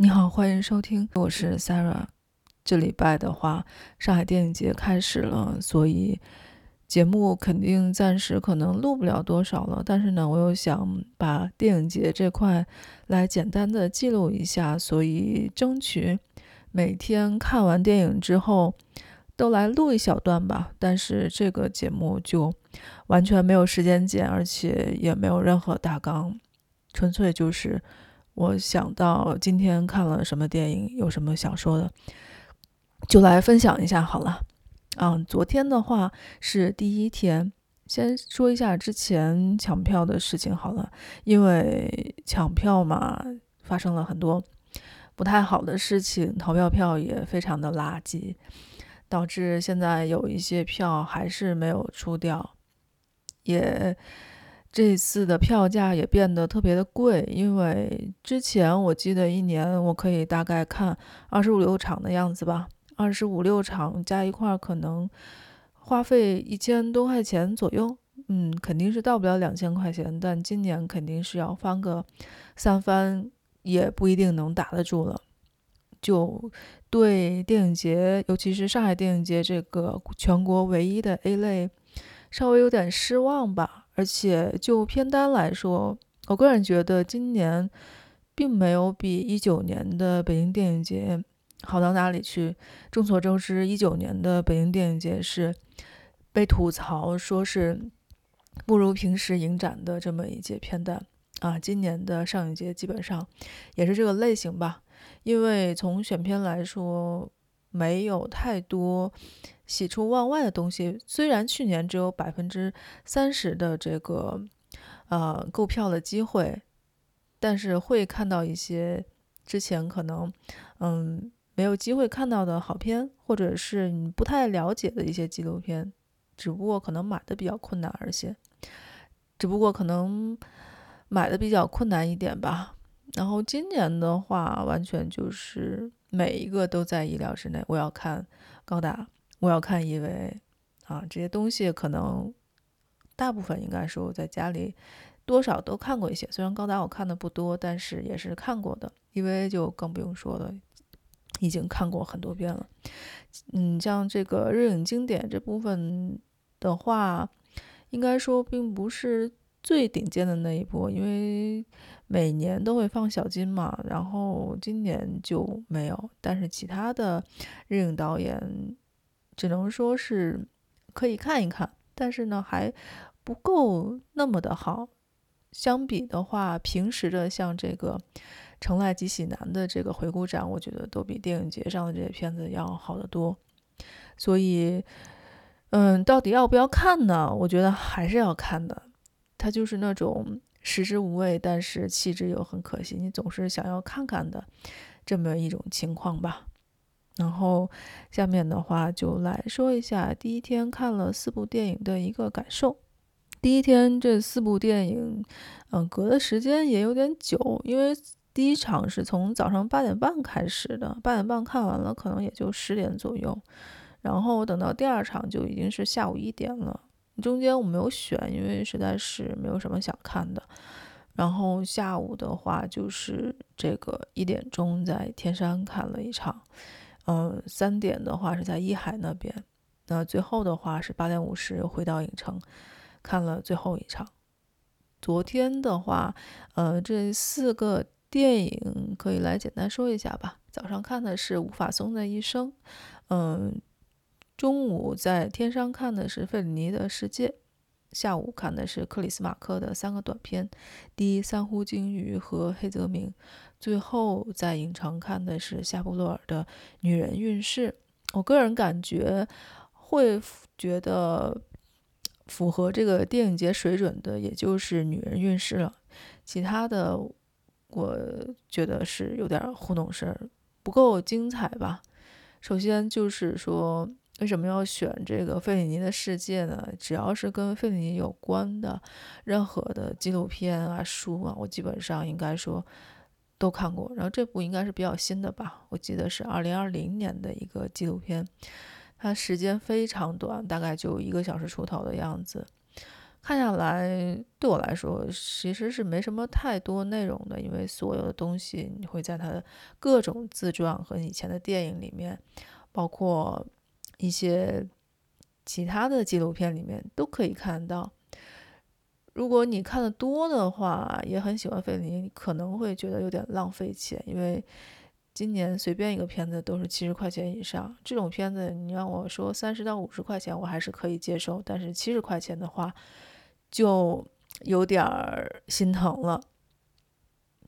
你好，欢迎收听，我是 Sarah。这礼拜的话，上海电影节开始了，所以节目肯定暂时可能录不了多少了。但是呢，我又想把电影节这块来简单的记录一下，所以争取每天看完电影之后都来录一小段吧。但是这个节目就完全没有时间剪，而且也没有任何大纲，纯粹就是。我想到今天看了什么电影，有什么想说的，就来分享一下好了。嗯，昨天的话是第一天，先说一下之前抢票的事情好了。因为抢票嘛，发生了很多不太好的事情，逃票票也非常的垃圾，导致现在有一些票还是没有出掉，也。这次的票价也变得特别的贵，因为之前我记得一年我可以大概看二十五六场的样子吧，二十五六场加一块可能花费一千多块钱左右，嗯，肯定是到不了两千块钱，但今年肯定是要翻个三番，也不一定能打得住了。就对电影节，尤其是上海电影节这个全国唯一的 A 类，稍微有点失望吧。而且就片单来说，我个人觉得今年并没有比一九年的北京电影节好到哪里去。众所周知，一九年的北京电影节是被吐槽说是不如平时影展的这么一届片单啊。今年的上影节基本上也是这个类型吧，因为从选片来说，没有太多。喜出望外的东西，虽然去年只有百分之三十的这个呃购票的机会，但是会看到一些之前可能嗯没有机会看到的好片，或者是你不太了解的一些纪录片，只不过可能买的比较困难而且，只不过可能买的比较困难一点吧。然后今年的话，完全就是每一个都在意料之内。我要看高达。我要看 EVA，啊，这些东西可能大部分应该说在家里多少都看过一些。虽然高达我看的不多，但是也是看过的。因为就更不用说了，已经看过很多遍了。嗯，像这个日影经典这部分的话，应该说并不是最顶尖的那一波，因为每年都会放小金嘛，然后今年就没有。但是其他的日影导演。只能说是可以看一看，但是呢还不够那么的好。相比的话，平时的像这个《城濑吉喜男》的这个回顾展，我觉得都比电影节上的这些片子要好得多。所以，嗯，到底要不要看呢？我觉得还是要看的。它就是那种食之无味，但是弃之又很可惜，你总是想要看看的这么一种情况吧。然后下面的话就来说一下第一天看了四部电影的一个感受。第一天这四部电影，嗯，隔的时间也有点久，因为第一场是从早上八点半开始的，八点半看完了，可能也就十点左右。然后等到第二场就已经是下午一点了。中间我没有选，因为实在是没有什么想看的。然后下午的话就是这个一点钟在天山看了一场。嗯，三点的话是在一海那边，那最后的话是八点五十回到影城，看了最后一场。昨天的话，呃，这四个电影可以来简单说一下吧。早上看的是吴法松的一生，嗯，中午在天山看的是费里尼的世界。下午看的是克里斯马克的三个短片，《第一三呼鲸鱼》和《黑泽明》。最后在影城看的是夏布洛尔的《女人运势》。我个人感觉会觉得符合这个电影节水准的，也就是《女人运势》了。其他的，我觉得是有点糊弄事儿，不够精彩吧。首先就是说。为什么要选这个费里尼的世界呢？只要是跟费里尼有关的任何的纪录片啊、书啊，我基本上应该说都看过。然后这部应该是比较新的吧，我记得是二零二零年的一个纪录片，它时间非常短，大概就一个小时出头的样子。看下来，对我来说其实是没什么太多内容的，因为所有的东西你会在他的各种自传和以前的电影里面，包括一些其他的纪录片里面都可以看到。如果你看的多的话，也很喜欢费里尼，可能会觉得有点浪费钱，因为今年随便一个片子都是七十块钱以上。这种片子你让我说三十到五十块钱，我还是可以接受，但是七十块钱的话，就有点心疼了。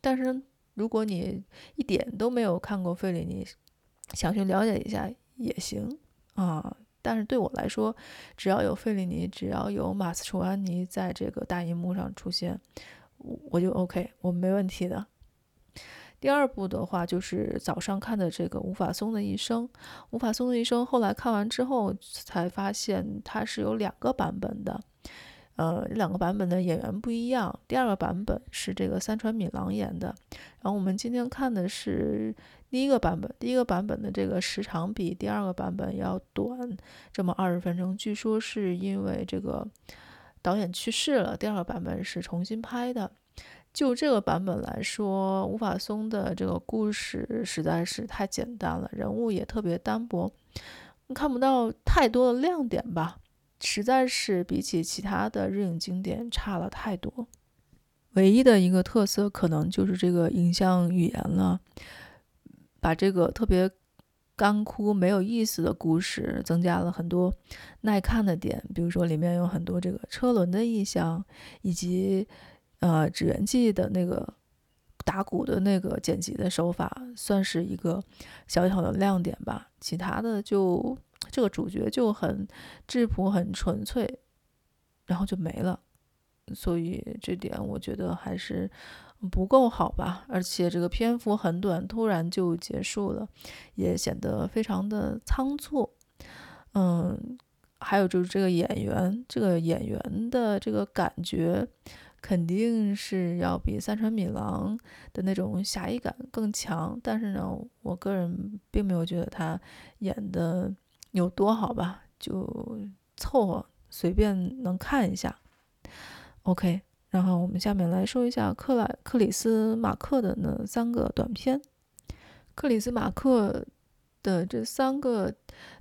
但是如果你一点都没有看过费里尼，想去了解一下也行啊。但是对我来说，只要有费里尼，只要有马斯楚安尼在这个大荧幕上出现，我就 OK，我没问题的。第二部的话就是早上看的这个吴法松的一生，吴法松的一生后来看完之后才发现它是有两个版本的。呃，两个版本的演员不一样。第二个版本是这个三船敏郎演的，然后我们今天看的是第一个版本。第一个版本的这个时长比第二个版本要短这么二十分钟，据说是因为这个导演去世了。第二个版本是重新拍的。就这个版本来说，吴法松的这个故事实在是太简单了，人物也特别单薄，看不到太多的亮点吧。实在是比起其他的日影经典差了太多。唯一的一个特色可能就是这个影像语言了，把这个特别干枯、没有意思的故事增加了很多耐看的点。比如说里面有很多这个车轮的意象，以及呃指原记的那个打鼓的那个剪辑的手法，算是一个小小的亮点吧。其他的就。这个主角就很质朴、很纯粹，然后就没了，所以这点我觉得还是不够好吧。而且这个篇幅很短，突然就结束了，也显得非常的仓促。嗯，还有就是这个演员，这个演员的这个感觉肯定是要比三船敏郎的那种侠义感更强，但是呢，我个人并没有觉得他演的。有多好吧，就凑合随便能看一下，OK。然后我们下面来说一下克莱克里斯马克的那三个短片。克里斯马克的这三个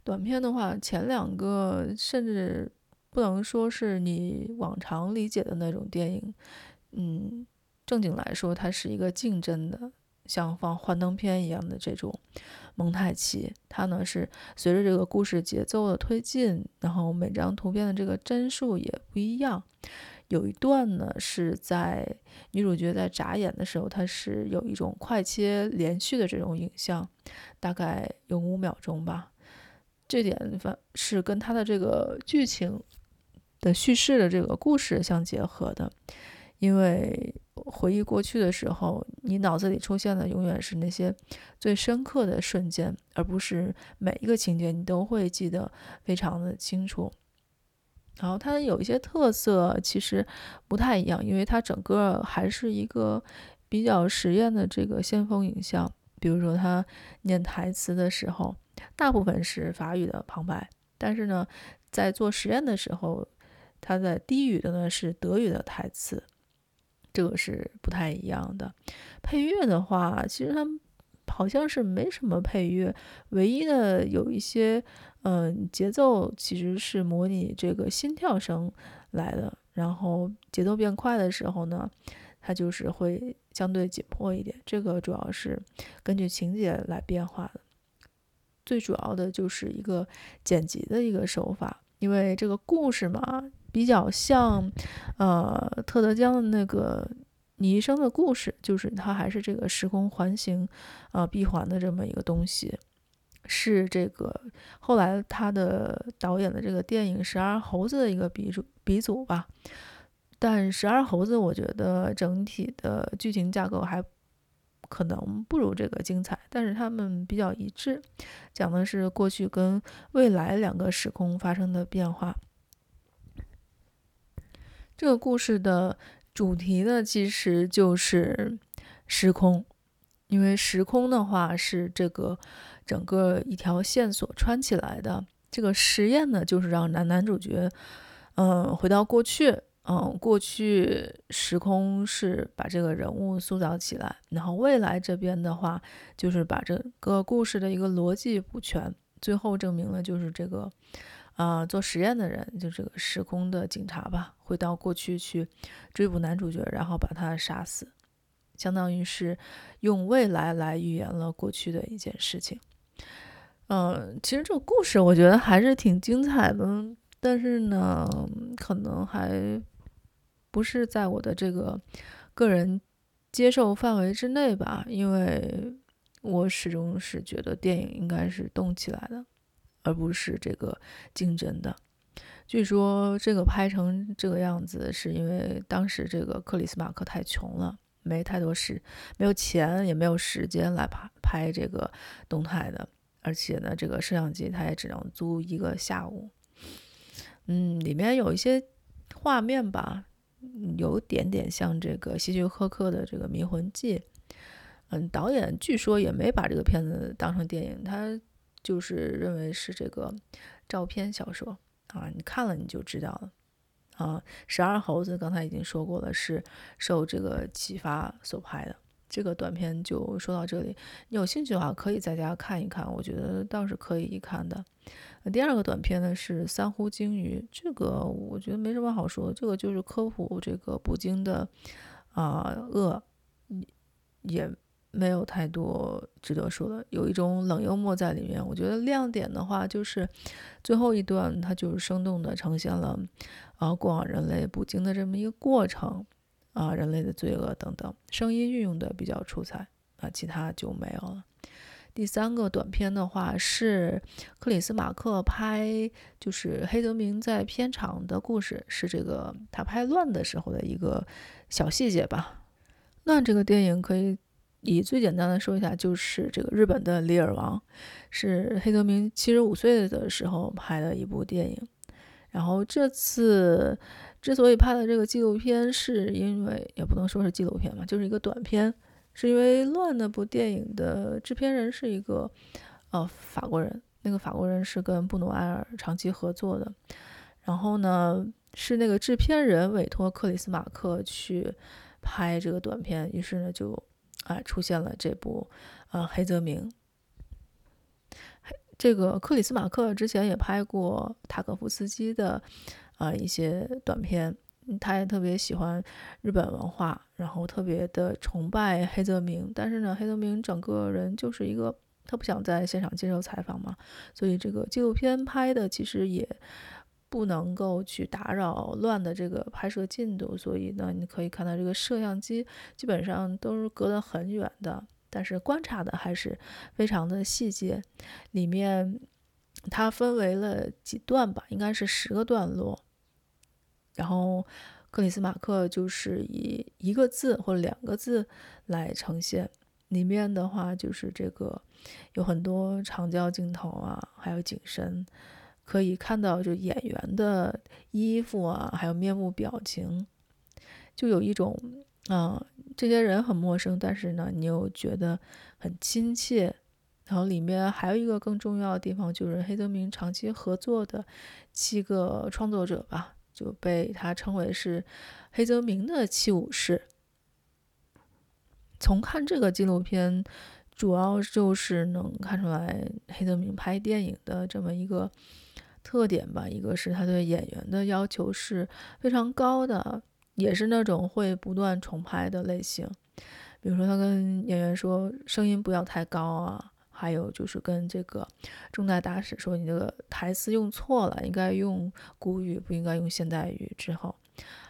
短片的话，前两个甚至不能说是你往常理解的那种电影，嗯，正经来说，它是一个竞争的。像放幻灯片一样的这种蒙太奇，它呢是随着这个故事节奏的推进，然后每张图片的这个帧数也不一样。有一段呢是在女主角在眨眼的时候，它是有一种快切连续的这种影像，大概有五秒钟吧。这点反是跟它的这个剧情的叙事的这个故事相结合的，因为。回忆过去的时候，你脑子里出现的永远是那些最深刻的瞬间，而不是每一个情节你都会记得非常的清楚。然后它有一些特色，其实不太一样，因为它整个还是一个比较实验的这个先锋影像。比如说他念台词的时候，大部分是法语的旁白，但是呢，在做实验的时候，他在低语的呢是德语的台词。这个是不太一样的。配乐的话，其实它好像是没什么配乐，唯一的有一些，嗯，节奏其实是模拟这个心跳声来的。然后节奏变快的时候呢，它就是会相对紧迫一点。这个主要是根据情节来变化的。最主要的就是一个剪辑的一个手法，因为这个故事嘛。比较像，呃，特德·江的那个《你一生的故事》，就是它还是这个时空环形，呃，闭环的这么一个东西，是这个后来他的导演的这个电影《十二猴子》的一个鼻祖鼻祖吧。但《十二猴子》我觉得整体的剧情架构还可能不如这个精彩，但是他们比较一致，讲的是过去跟未来两个时空发生的变化。这个故事的主题呢，其实就是时空，因为时空的话是这个整个一条线索穿起来的。这个实验呢，就是让男男主角，嗯、回到过去，嗯，过去时空是把这个人物塑造起来，然后未来这边的话，就是把这个故事的一个逻辑补全，最后证明了就是这个，呃，做实验的人，就这个时空的警察吧，会到过去去追捕男主角，然后把他杀死，相当于是用未来来预言了过去的一件事情。嗯、其实这个故事我觉得还是挺精彩的，但是呢，可能还。不是在我的这个个人接受范围之内吧，因为我始终是觉得电影应该是动起来的，而不是这个竞争的。据说这个拍成这个样子，是因为当时这个克里斯马克太穷了，没太多时，没有钱，也没有时间来拍拍这个动态的，而且呢，这个摄像机他也只能租一个下午。嗯，里面有一些画面吧。有点点像这个希区柯克的这个《迷魂记》，嗯，导演据说也没把这个片子当成电影，他就是认为是这个照片小说啊，你看了你就知道了啊。十二猴子刚才已经说过了，是受这个启发所拍的。这个短片就说到这里，你有兴趣的话可以在家看一看，我觉得倒是可以一看的。第二个短片呢是三呼鲸鱼，这个我觉得没什么好说，这个就是科普这个捕鲸的啊鳄，也没有太多值得说的，有一种冷幽默在里面。我觉得亮点的话就是最后一段，它就是生动的呈现了啊过往人类捕鲸的这么一个过程啊，人类的罪恶等等，声音运用的比较出彩啊，其他就没有了。第三个短片的话是克里斯马克拍，就是黑泽明在片场的故事，是这个他拍《乱》的时候的一个小细节吧。《乱》这个电影可以以最简单的说一下，就是这个日本的《李尔王》，是黑泽明七十五岁的时候拍的一部电影。然后这次之所以拍的这个纪录片，是因为也不能说是纪录片嘛，就是一个短片。是因为《乱》那部电影的制片人是一个呃法国人，那个法国人是跟布努埃尔长期合作的，然后呢是那个制片人委托克里斯马克去拍这个短片，于是呢就啊、出现了这部呃黑泽明。这个克里斯马克之前也拍过塔可夫斯基的啊、一些短片。他也特别喜欢日本文化，然后特别的崇拜黑泽明。但是呢，黑泽明整个人就是一个，他不想在现场接受采访嘛，所以这个纪录片拍的其实也不能够去打扰乱的这个拍摄进度。所以呢，你可以看到这个摄像机基本上都是隔得很远的，但是观察的还是非常的细节。里面它分为了几段吧，应该是十个段落。然后，克里斯马克就是以一个字或两个字来呈现。里面的话就是这个有很多长焦镜头啊，还有景深，可以看到就演员的衣服啊，还有面部表情，就有一种啊，这些人很陌生，但是呢，你又觉得很亲切。然后里面还有一个更重要的地方，就是黑泽明长期合作的七个创作者吧。就被他称为是黑泽明的七武士。从看这个纪录片，主要就是能看出来黑泽明拍电影的这么一个特点吧。一个是他对演员的要求是非常高的，也是那种会不断重拍的类型。比如说，他跟演员说声音不要太高啊。还有就是跟这个中代大使说，你这个台词用错了，应该用古语，不应该用现代语。之后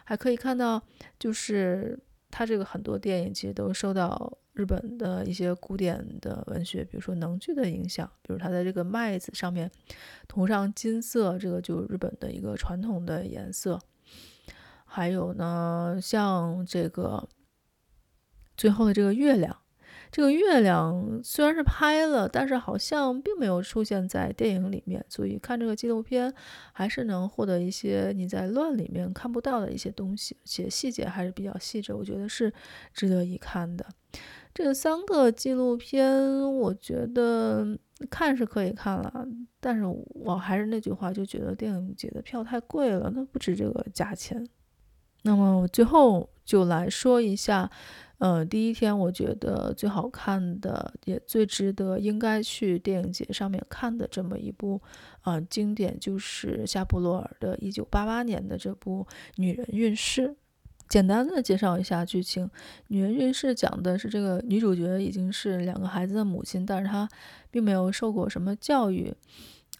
还可以看到，就是他这个很多电影其实都受到日本的一些古典的文学，比如说能剧的影响。比如他在这个麦子上面涂上金色，这个就是日本的一个传统的颜色。还有呢，像这个最后的这个月亮。这个月亮虽然是拍了，但是好像并没有出现在电影里面，所以看这个纪录片还是能获得一些你在乱里面看不到的一些东西，且细节还是比较细致，我觉得是值得一看的。这三个纪录片，我觉得看是可以看了，但是我还是那句话，就觉得电影节的票太贵了，那不值这个价钱。那么最后就来说一下，呃，第一天我觉得最好看的，也最值得应该去电影节上面看的这么一部，呃，经典就是夏布罗尔的一九八八年的这部《女人运势》。简单的介绍一下剧情，《女人运势》讲的是这个女主角已经是两个孩子的母亲，但是她并没有受过什么教育。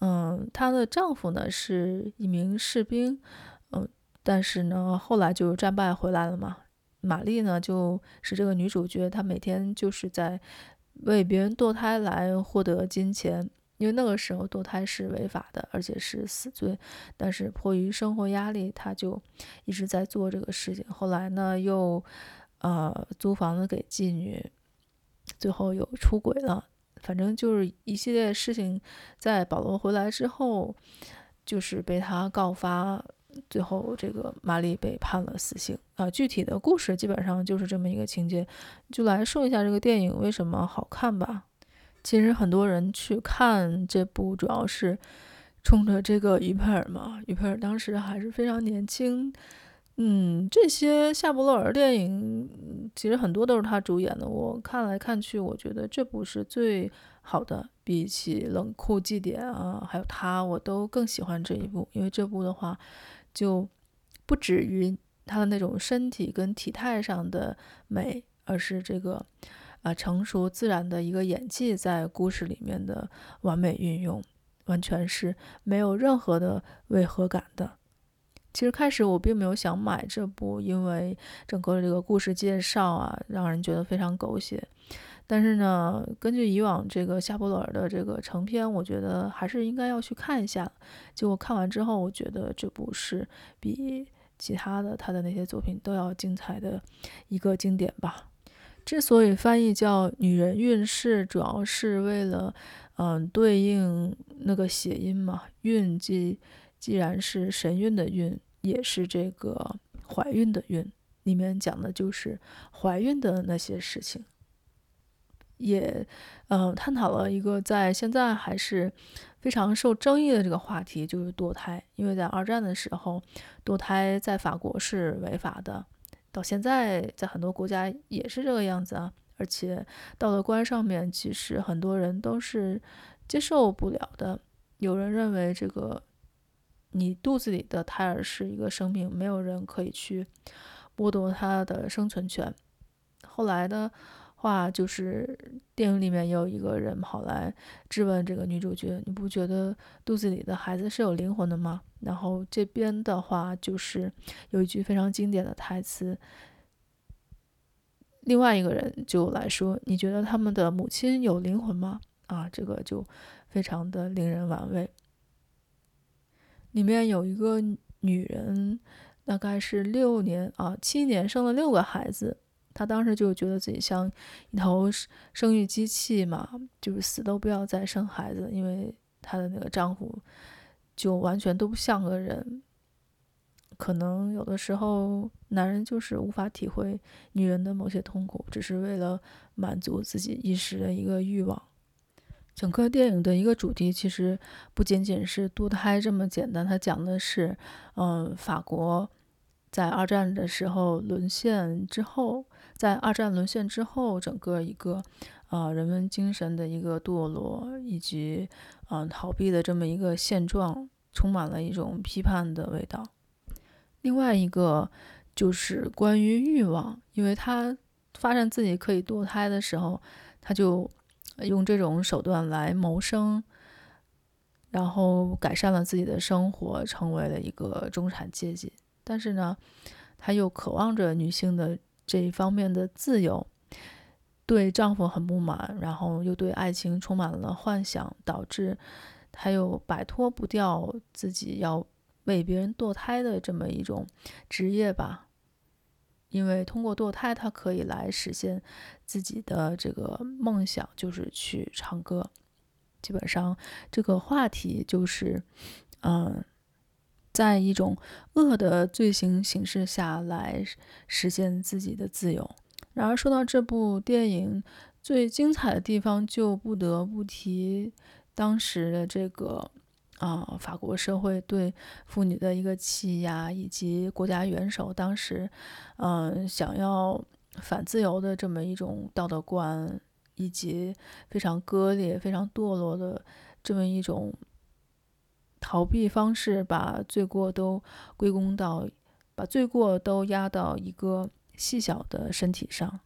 嗯，她的丈夫呢是一名士兵。嗯但是呢，后来就战败回来了嘛。玛丽呢，就是这个女主角，她每天就是在为别人堕胎来获得金钱，因为那个时候堕胎是违法的，而且是死罪。但是迫于生活压力，他就一直在做这个事情。后来呢，又呃租房子给妓女，最后又出轨了。反正就是一系列事情，在保罗回来之后，就是被他告发。最后，这个玛丽被判了死刑啊。具体的故事基本上就是这么一个情节，就来说一下这个电影为什么好看吧。其实很多人去看这部，主要是冲着这个于佩尔嘛。于佩尔当时还是非常年轻。嗯，这些夏布洛尔电影其实很多都是他主演的。我看来看去，我觉得这部是最好的，比起《冷酷祭典》啊，还有他，我都更喜欢这一部，因为这部的话。就不止于他的那种身体跟体态上的美，而是这个啊、成熟自然的一个演技在故事里面的完美运用，完全是没有任何的违和感的。其实开始我并没有想买这部，因为整个这个故事介绍啊，让人觉得非常狗血。但是呢，根据以往这个夏布罗尔的这个成片，我觉得还是应该要去看一下。结果看完之后，我觉得这部是比其他的他的那些作品都要精彩的一个经典吧。之所以翻译叫“女人运势”，主要是为了嗯对应那个谐音嘛，“运”既既然是神韵的“韵”，也是这个怀孕的“孕”，里面讲的就是怀孕的那些事情。也，呃，探讨了一个在现在还是非常受争议的这个话题，就是堕胎。因为在二战的时候，堕胎在法国是违法的，到现在在很多国家也是这个样子啊。而且道德观上面，其实很多人都是接受不了的。有人认为这个你肚子里的胎儿是一个生命，没有人可以去剥夺他的生存权。后来呢，话就是电影里面也有一个人跑来质问这个女主角：“你不觉得肚子里的孩子是有灵魂的吗？”然后这边的话就是有一句非常经典的台词，另外一个人就来说：“你觉得他们的母亲有灵魂吗？”啊，这个就非常的令人玩味。里面有一个女人，大概是六年啊七年生了六个孩子。她当时就觉得自己像一头生育机器嘛，就是死都不要再生孩子，因为她的那个丈夫就完全都不像个人。可能有的时候男人就是无法体会女人的某些痛苦，只是为了满足自己一时的一个欲望。整个电影的一个主题其实不仅仅是堕胎这么简单，它讲的是，嗯，法国在二战的时候沦陷之后。在二战沦陷之后，整个一个，呃，人文精神的一个堕落，以及，嗯、逃避的这么一个现状，充满了一种批判的味道。另外一个就是关于欲望，因为他发现自己可以堕胎的时候，他就用这种手段来谋生，然后改善了自己的生活，成为了一个中产阶级。但是呢，他又渴望着女性的。这一方面的自由，对丈夫很不满，然后又对爱情充满了幻想，导致她又摆脱不掉自己要为别人堕胎的这么一种职业吧。因为通过堕胎，她可以来实现自己的这个梦想，就是去唱歌。基本上这个话题就是，嗯。在一种恶的罪行形式下来实现自己的自由。然而，说到这部电影最精彩的地方，就不得不提当时的这个啊、法国社会对妇女的一个欺压，以及国家元首当时，嗯、想要反自由的这么一种道德观，以及非常割裂、非常堕落的这么一种逃避方式，把罪过都归功到，把罪过都压到一个细小的身体上。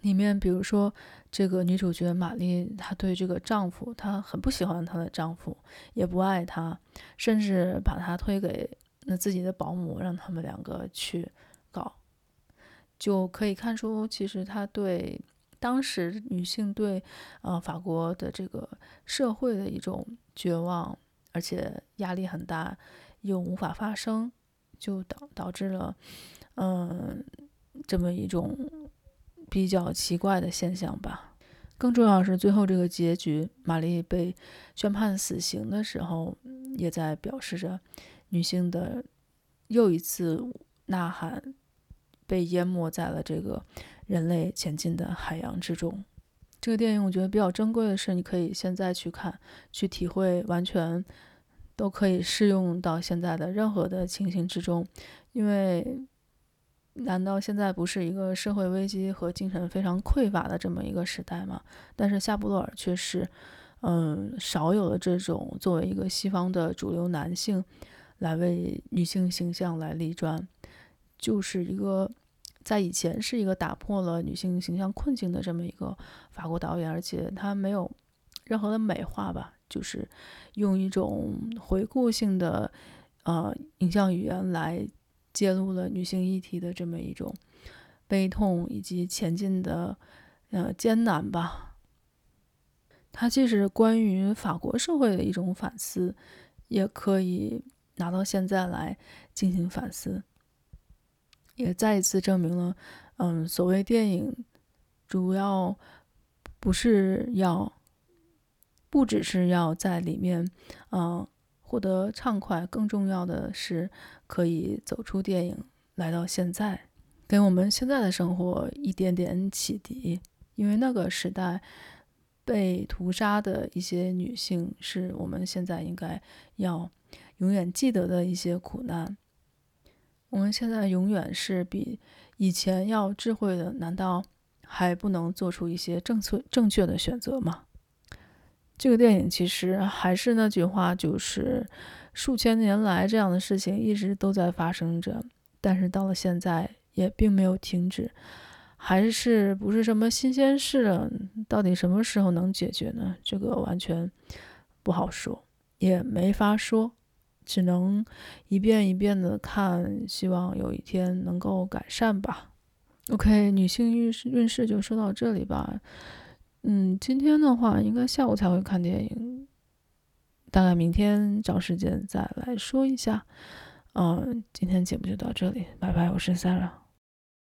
里面，比如说这个女主角玛丽，她对这个丈夫，她很不喜欢她的丈夫，也不爱他，甚至把她推给那自己的保姆，让他们两个去搞，就可以看出，其实她对当时女性对呃法国的这个社会的一种绝望，而且压力很大，又无法发声，就导导致了嗯、这么一种。比较奇怪的现象吧。更重要是最后这个结局，玛丽被宣判死刑的时候，也在表示着女性的又一次呐喊被淹没在了这个人类前进的海洋之中。这个电影我觉得比较珍贵的是，你可以现在去看，去体会，完全都可以适用到现在的任何的情形之中，因为。难道现在不是一个社会危机和精神非常匮乏的这么一个时代吗？但是夏布洛尔却是，嗯，少有的这种作为一个西方的主流男性来为女性形象来立传，就是一个在以前是一个打破了女性形象困境的这么一个法国导演，而且他没有任何的美化吧，就是用一种回顾性的呃影像语言来。揭露了女性议题的这么一种悲痛以及前进的呃艰难吧。它既是关于法国社会的一种反思，也可以拿到现在来进行反思，也再一次证明了，嗯，所谓电影主要不是要，不只是要在里面，嗯。获得畅快，更重要的是可以走出电影，来到现在，给我们现在的生活一点点启迪。因为那个时代被屠杀的一些女性，是我们现在应该要永远记得的一些苦难。我们现在永远是比以前要智慧的，难道还不能做出一些正确正确的选择吗？这个电影其实还是那句话，就是数千年来这样的事情一直都在发生着，但是到了现在也并没有停止，还是不是什么新鲜事了？到底什么时候能解决呢？这个完全不好说，也没法说，只能一遍一遍的看，希望有一天能够改善吧。OK，女性运势运势就说到这里吧。嗯，今天的话应该下午才会看电影，大概明天找时间再来说一下。嗯，今天节目就到这里，拜拜，我是 Sara。